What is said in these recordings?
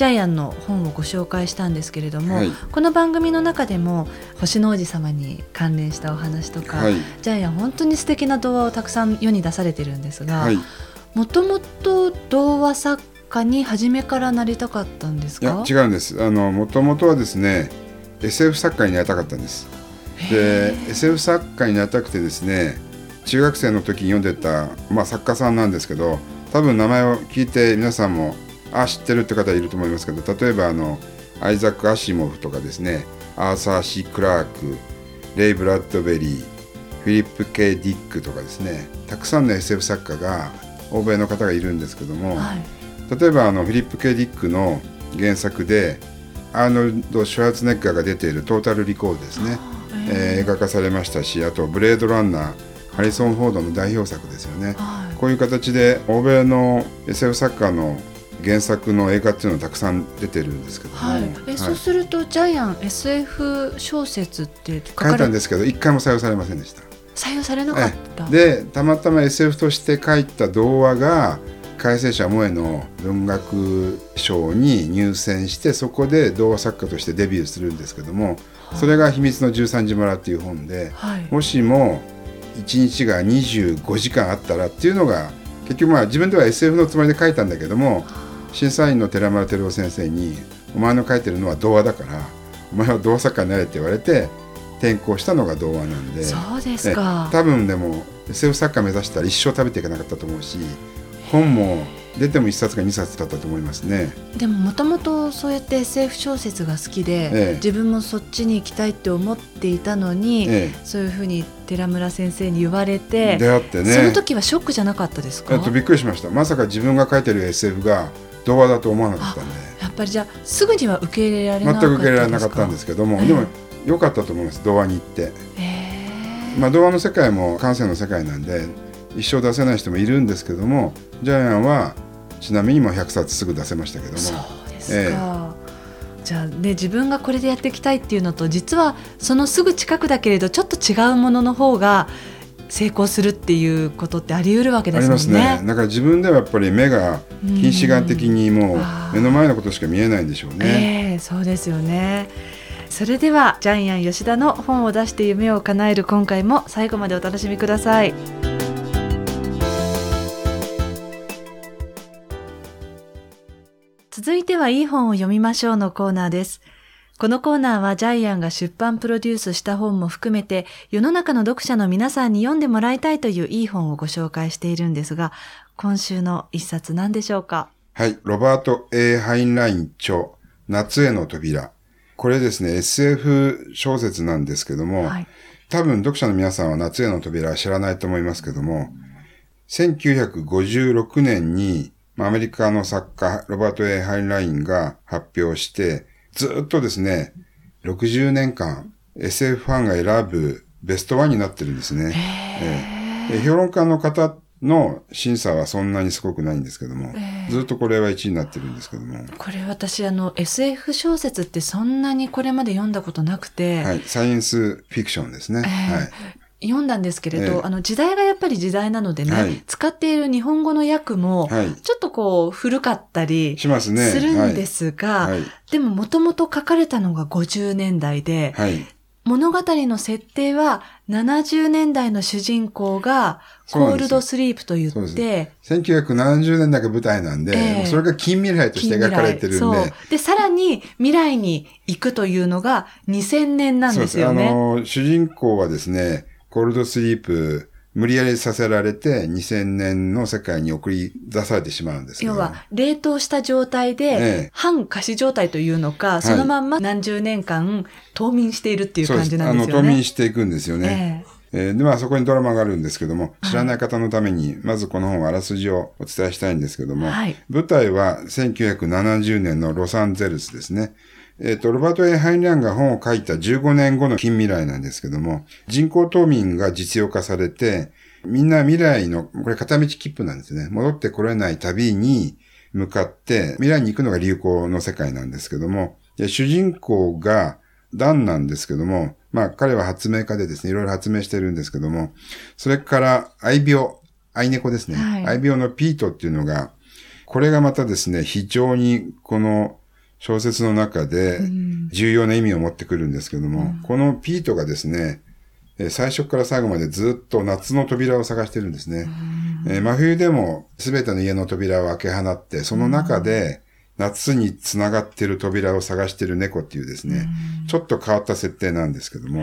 ジャイアンの本をご紹介したんですけれども、はい。この番組の中でも星の王子様に関連したお話とか、はい。ジャイアン本当に素敵な童話をたくさん世に出されてるんですがもともと童話作家に初めからなりたかったんですやか違うんです。あのもともとはですね SF 作家になりたかったんです。で SF 作家になりたくてですね中学生の時に読んでた、まあ、作家さんなんですけど多分名前を聞いて皆さんもあ知ってるって方いると思いますけど例えばあのアイザック・アシモフとかですねアーサー・ C・クラーク、レイ・ブラッドベリーフィリップ・ K・ディックとかですねたくさんの SF 作家が欧米の方がいるんですけども、はい。例えばあのフィリップ・ K・ディックの原作でアーノルド・シュワルツェネッガーが出ている「トータル・リコール」ですね、えー映画化されましたしあと「ブレードランナー」ハリソン・フォードの代表作ですよね。はい。こういう形で欧米の SF 作家の原作の映画っていうのがたくさん出てるんですけども、はい、えそうするとジャイアン SF 小説って書かれ書いたんですけど一回も採用されませんでした。採用されなかった、でたまたま SF として書いた童話が改正者萌えの文学賞に入選してそこで童話作家としてデビューするんですけどもそれが「秘密の13時村」っていう本ではい。もしも1日が25時間あったらっていうのが結局まあ自分では SF のつもりで書いたんだけども審査員の寺村照夫先生に「お前の書いてるのは童話だからお前は童話作家になれ」って言われて転校したのが童話なんで。そうですか。多分でも SF 作家目指したら一生食べていかなかったと思うし本も出ても1冊か2冊だったと思いますね。でももともとそうやって SF 小説が好きで、ええ。自分もそっちに行きたいって思っていたのに、えそういうふうに寺村先生に言われて、出会ってね。その時はショックじゃなかったですか、えっと、びっくりしました。まさか自分が書いてる SF が童話だと思わなかったんで。やっぱりじゃあすぐには受け入れられなかった全く受け入れられなかったんですけども、ええ。でも良かったと思います童話に行って、へまあ、童話の世界も感性の世界なんで一生出せない人もいるんですけどもジャイアンはちなみにもう100冊すぐ出せましたけども。そうですか、じゃあね自分がこれでやっていきたいっていうのと実はそのすぐ近くだけれどちょっと違うものの方が成功するっていうことってあり得るわけですもんありますね。だから自分ではやっぱり目が近視眼的にもう目の前のことしか見えないんでしょうね。ええそうですよね。それではジャイアン吉田の本を出して夢を叶える今回も最後までお楽しみください。続いてはいい本を読みましょうのコーナーですこのコーナーはジャイアンが出版プロデュースした本も含めて世の中の読者の皆さんに読んでもらいたいといういい本をご紹介しているんですが今週の一冊何でしょうか？はい。ロバート・ A・ ハインライン著、夏への扉。これですね、SF 小説なんですけども、はい多分読者の皆さんは夏への扉は知らないと思いますけども、1956年にまあアメリカの作家、ロバート・ A・ ハインラインが発表して、ずっとですね、60年間 SF ファンが選ぶベストワンになってるんですね。ええで評論家の方の審査はそんなにすごくないんですけども、ずっとこれは1位になってるんですけども、これ私あの SF 小説ってそんなにこれまで読んだことなくて、はい、サイエンスフィクションですね。ええはい。読んだんですけれど、ええあの時代がやっぱり時代なのでね、はい使っている日本語の訳もはい。ちょっとこう古かったりしますね。するんですが、はい。でももともと書かれたのが50年代で、はい。物語の設定は70年代の主人公がコールドスリープと言って、1970年代が舞台なんで、ええそれが近未来として描かれてるんで。で、さらに未来に行くというのが2000年なんですよね。あの、主人公はですね、コールドスリープ、無理やりさせられて2000年の世界に送り出されてしまうんですけど。要は、冷凍した状態で、ええ。半仮死状態というのか、い。そのまんま何十年間冬眠しているっていう感じなんですよね。あの、冬眠していくんですよね。ええ。ーで、まあそこにドラマがあるんですけども、知らない方のために、まずこの本あらすじをお伝えしたいんですけども、はい。舞台は1970年のロサンゼルスですね。えっ、と、ロバート・ A・ハインラインが本を書いた15年後の近未来なんですけども、人工冬眠が実用化されて、みんな未来の、これ片道切符なんですね。戻ってこれない旅に向かって、未来に行くのが流行の世界なんですけども、で主人公がダンなんですけども、まあ彼は発明家でですね、いろいろ発明してるんですけども、それから愛病、愛猫ですね。はい愛病のピートっていうのが、これがまたですね、非常にこの小説の中で重要な意味を持ってくるんですけども、このピートがですね、えー最初から最後までずっと夏の扉を探してるんですね。えー真冬でも全ての家の扉を開け放って、その中で夏に繋がってる扉を探してる猫っていうですね、ちょっと変わった設定なんですけども、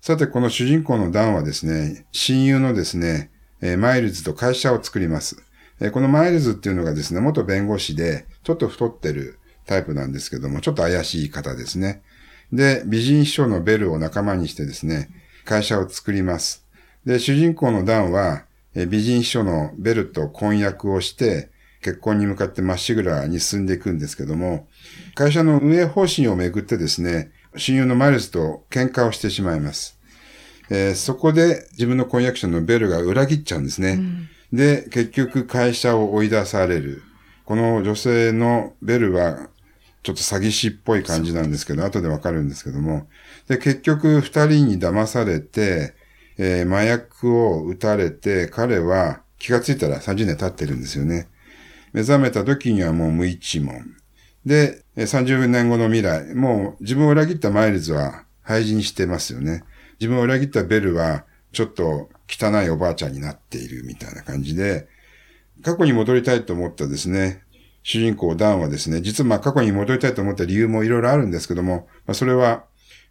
さてこの主人公のダンはですね、親友のですね、えーマイルズと会社を作ります。えーこのマイルズっていうのがですね、元弁護士で、ちょっと太ってるタイプなんですけども、ちょっと怪しい方ですね。で、美人秘書のベルを仲間にしてですね、会社を作ります。で、主人公のダンは、えー美人秘書のベルと婚約をして、結婚に向かってまっしぐらに進んでいくんですけども、会社の運営方針をめぐってですね、親友のマイルズと喧嘩をしてしまいます。えーそこで自分の婚約者のベルが裏切っちゃうんですね。で、結局会社を追い出される。この女性のベルはちょっと詐欺師っぽい感じなんですけど、後でわかるんですけども。で、結局二人に騙されて、えー麻薬を撃たれて、彼は気がついたら30年経ってるんですよね。目覚めた時にはもう無一文。で、30年後の未来、もう自分を裏切ったマイルズは廃人してますよね。自分を裏切ったベルはちょっと汚いおばあちゃんになっているみたいな感じで、過去に戻りたいと思ったですね、主人公ダンはですね、実はまあ過去に戻りたいと思った理由もいろいろあるんですけども、まあそれは、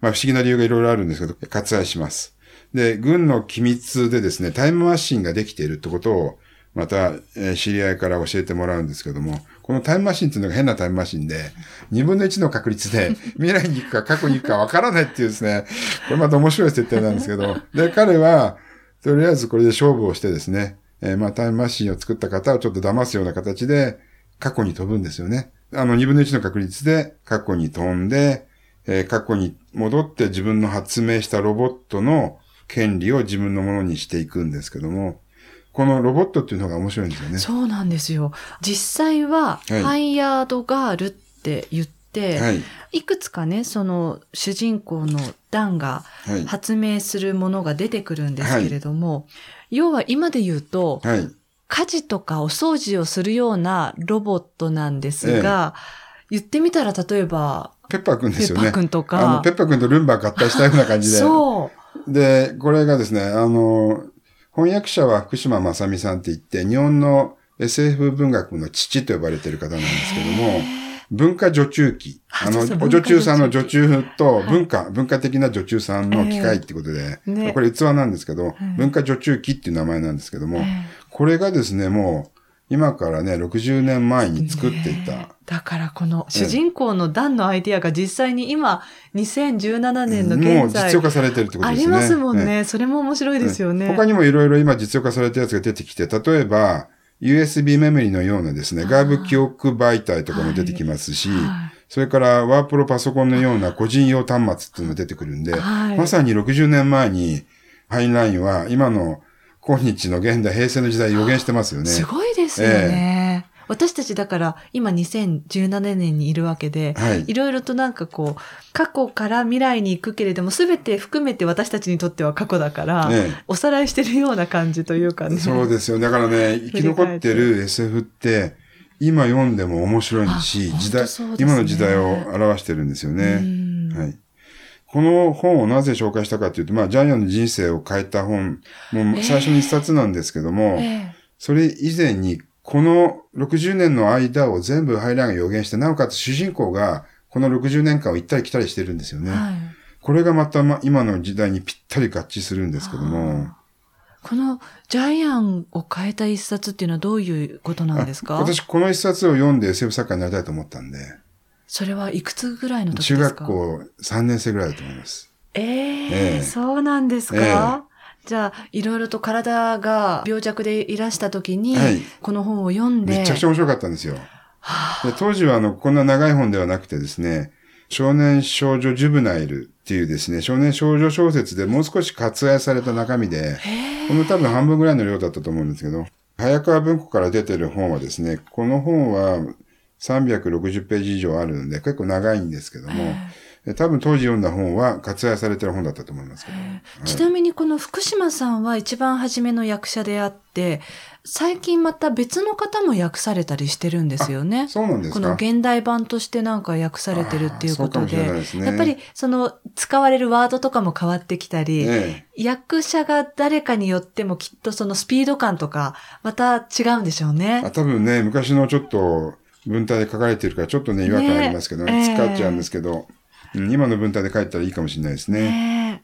まあ不思議な理由がいろいろあるんですけど、割愛します。で、軍の機密でですね、タイムマシンができているってことを、また、え知り合いから教えてもらうんですけども、このタイムマシンっていうのが変なタイムマシンで、2分の1の確率で 未来に行くか過去に行くかわからないっていうですね、これまた面白い設定なんですけど、で、彼は、とりあえずこれで勝負をしてですね、えーまあタイムマシンを作った方をちょっと騙すような形で過去に飛ぶんですよね。あの、2分の1の確率で過去に飛んで、えー過去に戻って自分の発明したロボットの権利を自分のものにしていくんですけども、このロボットっていうのが面白いんですよね。そうなんですよ。実際は、はいハイヤードガールって言って、はい。いくつかね、その主人公のダンがはい。発明するものが出てくるんですけれども、要は今で言うと、はい。家事とかお掃除をするようなロボットなんですが、言ってみたら例えば、ペッパーくんでペッパーすよね。くんとあの、かペ、ッパーくんとルンバ合体したような感じで。そう。で、これがですね、あの、翻訳者は福島正美さんって言って、日本の SF 文学の父と呼ばれている方なんですけども、文化助中期。あの、お助中さんの文化助中とはい文化、文化的な助中さんの機械ってことで、これ器なんですけど、文化助中期っていう名前なんですけども、えこれがですね、もう、今からね、60年前に作っていた、だからこの主人公のダンのアイディアが実際に今、2017年のもう現在、実用化されてるってことですね。ありますもんええ。ね。それも面白いですよね。他にもいろいろ今実用化されたやつが出てきて、例えば、USB メモリのようなですね、外部記憶媒体とかも出てきますし、はいそれからワープロパソコンのような個人用端末っていうのが出てくるんで、はいまさに60年前にハインラインは今の今日の現代、平成の時代予言してますよね。すごいですよね。私たちだから今2017年にいるわけで、はいいろいろとなんかこう、過去から未来に行くけれども、すべて含めて私たちにとっては過去だから、えおさらいしてるような感じというかね。そうですよ。だからね、生き残ってる SF って、今読んでも面白いしあ、時代、今の時代を表してるんですようね。んはい。この本をなぜ紹介したかというと、まあ、ジャイアンの人生を変えた本、もう最初に一冊なんですけども、ええそれ以前に、この60年の間を全部ハイラインが予言して、なおかつ主人公がこの60年間を行ったり来たりしてるんですよね。はい。これがまた、ま、今の時代にぴったり合致するんですけども、このジャイアンを変えた一冊っていうのはどういうことなんですか？あ私この一冊を読んで SF 作家になりたいと思ったんで、それはいくつぐらいの時ですか？中学校3年生ぐらいだと思います。ええええ。そうなんですか、じゃあ、いろいろと体が病弱でいらした時に、はい。この本を読んで、めちゃくちゃ面白かったんですよ。はで当時はあの、こんな長い本ではなくてですね、少年少女ジュブナイルっていうですね、少年少女小説でもう少し割愛された中身で、この多分半分ぐらいの量だったと思うんですけど、早川文庫から出てる本はですね、この本は360ページ以上あるので結構長いんですけども、多分当時読んだ本は割愛されてる本だったと思いますけど。ちなみにこの福島さんは一番初めの役者であって、最近また別の方も訳されたりしてるんですよね。そうなんですか？この現代版としてなんか訳されてるっていうことで。ですね。やっぱりその使われるワードとかも変わってきたり、え役者が誰かによってもきっとそのスピード感とかまた違うんでしょうえね。あ。多分ね、昔のちょっと文体で書かれてるからちょっとね、違和感ありますけどね、ねええ。使っちゃうんですけど、うん今の文体で書いたらいいかもしれないですね。ね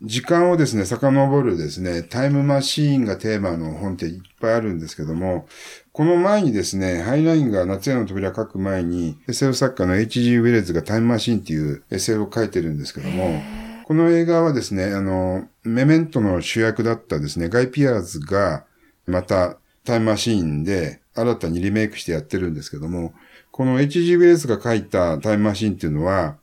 時間をですね、遡るですね、タイムマシーンがテーマの本っていっぱいあるんですけども、この前にですね、ハイラインが夏への扉書く前に、SF 作家の H.G. ウェレズがタイムマシーンっていう SF を書いてるんですけども、この映画はですね、あの、メメントの主役だったですね、ガイ・ピアーズが、またタイムマシーンで新たにリメイクしてやってるんですけども、この H.G. ウェレズが書いたタイムマシーンっていうのは、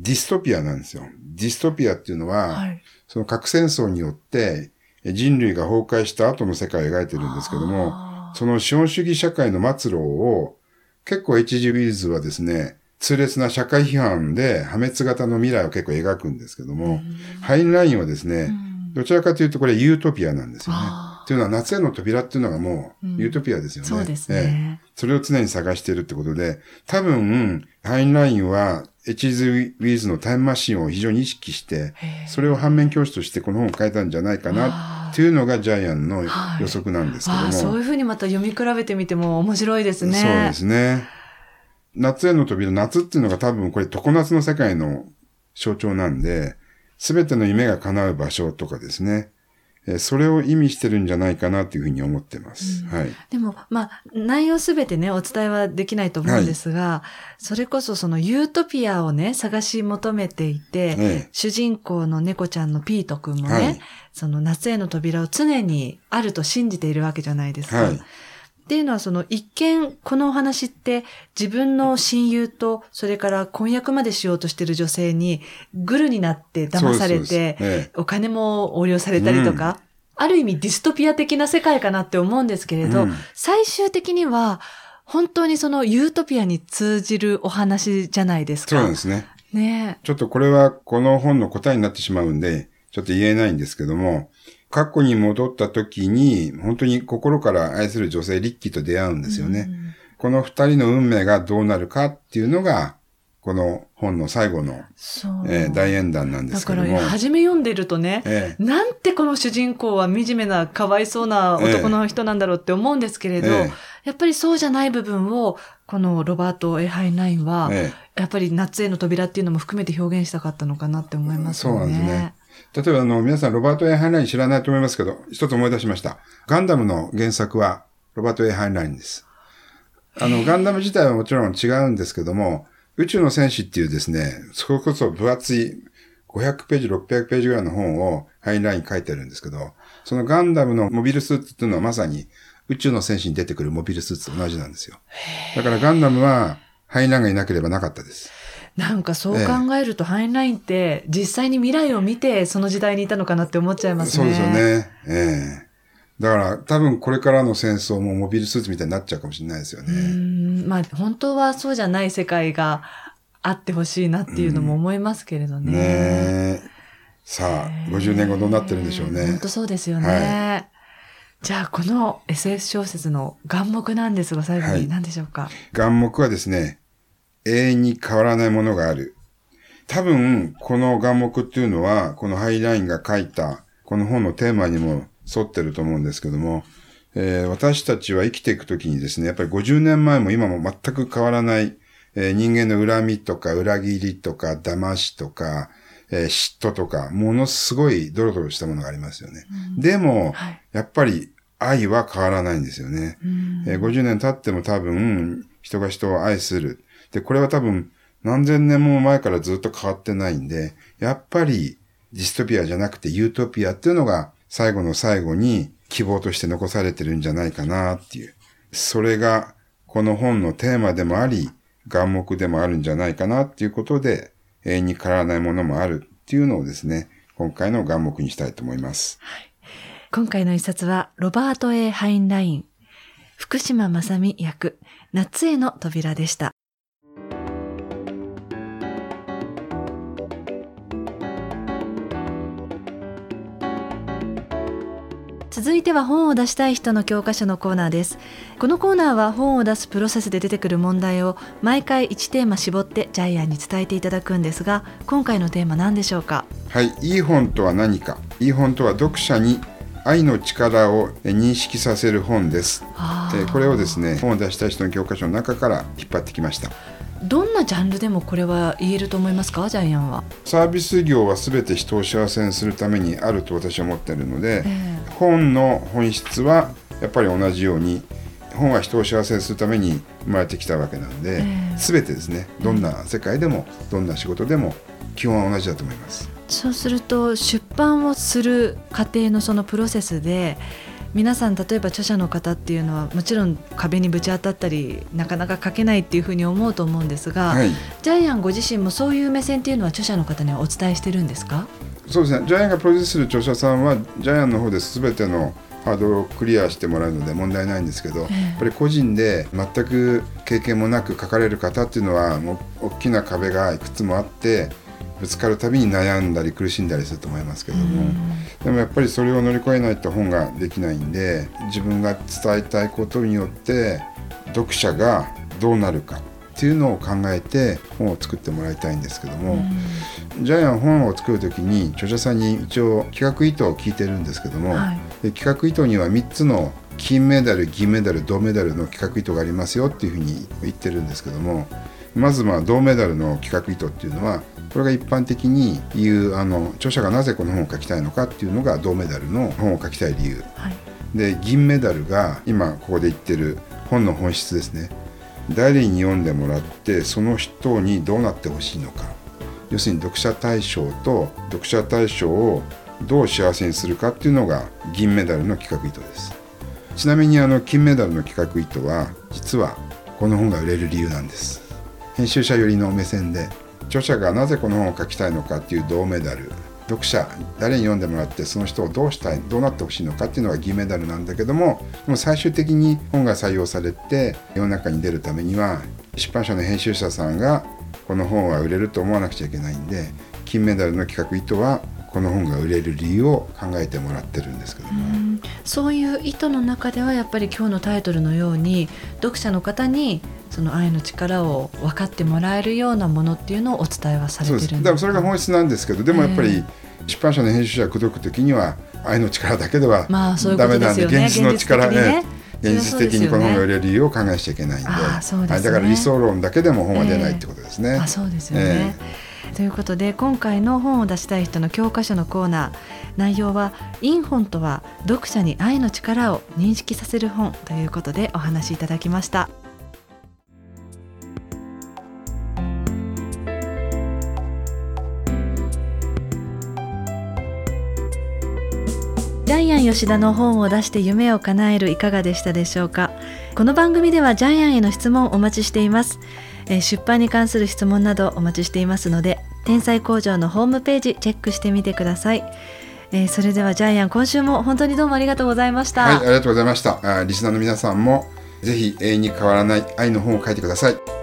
ディストピアなんですよ。ディストピアっていうのは、はい。その核戦争によってえ人類が崩壊した後の世界を描いてるんですけども、あその資本主義社会の末路を結構 H.G. ウィルズはですね、痛烈な社会批判で破滅型の未来を結構描くんですけども、ハインラインはですね、どちらかというとこれユートピアなんですよねあ。というのは夏への扉っていうのがもうユートピアですよね。そうですええね。それを常に探しているってことで、多分、ハインラインは H.G. ウェルズのタイムマシンを非常に意識して、それを反面教師としてこの本を書いたんじゃないかなっていうのがジャイアンの予測なんですけども。ああ、そういうふうにまた読み比べてみても面白いですね。そうですね。夏への扉、夏っていうのが多分これ常夏の世界の象徴なんで、すべての夢が叶う場所とかですね。えーそれを意味してるんじゃないかなというふうに思ってます。はい。でも、まあ、内容すべてね、お伝えはできないと思うんですが、それこそそのユートピアをね、探し求めていて、ええ主人公の猫ちゃんのピートくんもね、はいその夏への扉を常にあると信じているわけじゃないですか。はいっていうのはその一見このお話って自分の親友とそれから婚約までしようとしている女性にグルになって騙されてお金も横領されたりとか、ある意味ディストピア的な世界かなって思うんですけれど、うん最終的には本当にそのユートピアに通じるお話じゃないですか。そうなんですね。ねちょっとこれはこの本の答えになってしまうんで、ちょっと言えないんですけども、過去に戻った時に、本当に心から愛する女性リッキーと出会うんですよね。この二人の運命がどうなるかっていうのが、この本の最後の。えー大演談なんでだかすけども。ら初め読んでるとね、ええなんてこの主人公は惨めなかわいそうな男の人なんだろうって思うんですけれど、ええやっぱりそうじゃない部分をこのロバート・ A・ハインラインは、えやっぱり夏への扉っていうのも含めて表現したかったのかなって思いますよね。そうなんですね。例えばあの、皆さんロバート・ A・ハインライン知らないと思いますけど、一つ思い出しました。ガンダムの原作はロバート・ A・ハインラインです。あの、ガンダム自体はもちろん違うんですけども、宇宙の戦士っていうですね、それこそ分厚い500ページ、600ページぐらいの本をハインライン書いてるんですけど、そのガンダムのモビルスーツっていうのはまさに宇宙の戦士に出てくるモビルスーツと同じなんですよ。だからガンダムはハインラインがいなければなかったです。なんかそう考えると、ハインラインって実際に未来を見てその時代にいたのかなって思っちゃいますね。そうですよ。ね。ええだから多分これからの戦争もモビルスーツみたいになっちゃうかもしれないですようね。ん、まあ本当はそうじゃない世界があってほしいなっていうのも思いますけれどね。ねえ。さあ、50年後どうなってるんでしょうね本当。そうですよね。はじゃあ、この SF 小説の眼目なんですが、最後はいに何でしょうか？眼目はですね、永遠に変わらないものがある。多分、この眼目っていうのは、このハイラインが書いた、この本のテーマにも沿ってると思うんですけども、えー私たちは生きていくときにですね、やっぱり50年前も今も全く変わらない、えー人間の恨みとか裏切りとか騙しとか、えー嫉妬とか、ものすごいドロドロしたものがありますよね。でも、はいやっぱり愛は変わらないんですよね。うんえー50年経っても多分、人が人を愛する。で、これは多分、何千年も前からずっと変わってないんで、やっぱり、ディストピアじゃなくてユートピアっていうのが、最後の最後に希望として残されてるんじゃないかなっていう。それが、この本のテーマでもあり、願目でもあるんじゃないかなっていうことで、永遠に変わらないものもあるっていうのをですね、今回の願目にしたいと思います。はい、今回の一冊は、ロバート・ A・ ハインライン、福島正美役、夏への扉でした。いては本を出したい人の教科書のコーナーです。このコーナーは本を出すプロセスで出てくる問題を毎回1テーマ絞ってジャイアンに伝えていただくんですが今回のテーマ何でしょうか？はいいい本とは何か。いい本とは読者に愛の力を認識させる本です。これをですね本を出したい人の教科書の中から引っ張ってきましたどんなジャンルでもこれは言えると思いますか？ジャイアンは。サービス業は全て人を幸せにするためにあると私は思っているので、えー、本の本質はやっぱり同じように本は人を幸せにするために生まれてきたわけなんで、えー、全てですね。どんな世界でもどんな仕事でも基本は同じだと思います。そうすると出版をする過程のそのプロセスで皆さん例えば著者の方っていうのはもちろん壁にぶち当たったりなかなか書けないっていうふうに思うと思うんですが、はい、ジャイアンご自身もそういう目線っていうのは著者の方にはお伝えしてるんですか？そうですね。ジャイアンがプロデュースする著者さんはジャイアンの方で全てのハードルをクリアしてもらうので問題ないんですけど、やっぱり個人で全く経験もなく書かれる方っていうのはもう大きな壁がいくつもあってぶつかるたびに悩んだり苦しんだりすると思いますけども、でもやっぱりそれを乗り越えないと本ができないんで自分が伝えたいことによって読者がどうなるかっていうのを考えて本を作ってもらいたいんですけども、ジャイアン本を作る時に著者さんに一応企画意図を聞いてるんですけども、はい、で企画意図には3つの金メダル銀メダル銅メダルの企画意図がありますよっていうふうに言ってるんですけどもまずまあ銅メダルの企画意図っていうのはこれが一般的に言うあの著者がなぜこの本を書きたいのかっていうのが銅メダルの本を書きたい理由、はい、で銀メダルが今ここで言ってる本の本質ですね。誰に読んでもらってその人にどうなってほしいのか。要するに読者対象と読者対象をどう幸せにするかっていうのが銀メダルの企画意図です。ちなみにあの金メダルの企画意図は実はこの本が売れる理由なんです編集者寄りの目線で著者がなぜこの本を書きたいのかっていう銅メダル。読者誰に読んでもらってその人をどうしたいどうなってほしいのかっていうのが銀メダルなんだけどもでも最終的に本が採用されて世の中に出るためには出版社の編集者さんがこの本は売れると思わなくちゃいけないんで金メダルの企画意図はこの本が売れる理由を考えてもらってるんですけどもそういう意図の中ではやっぱり今日のタイトルのように読者の方にその愛の力を分かってもらえるようなものっていうのをお伝えはされてるんですだからそれが本質なんですけどでもやっぱり出版社の編集者が口説く時には愛の力だけではダメなんで,、現実の力ね。現実的にこの本が売れる理由を考えちゃいけないんで、ね、だから理想論だけでも本は出ないってことですね。えー、あそうですよね、えー、ということで今回の本を出したい人の教科書のコーナー内容は「イン本とは読者に愛の力を認識させる本」ということでお話しいただきました。ジャイアン吉田の本を出して夢を叶えるいかがでしたでしょうか？この番組ではジャイアンへの質問をお待ちしています、え、出版に関する質問などお待ちしていますので天才工場のホームページチェックしてみてください。えー、それではジャイアン今週も本当にどうもありがとうございました。はいありがとうございました。あリスナーの皆さんもぜひ永遠に変わらない愛の本を書いてください。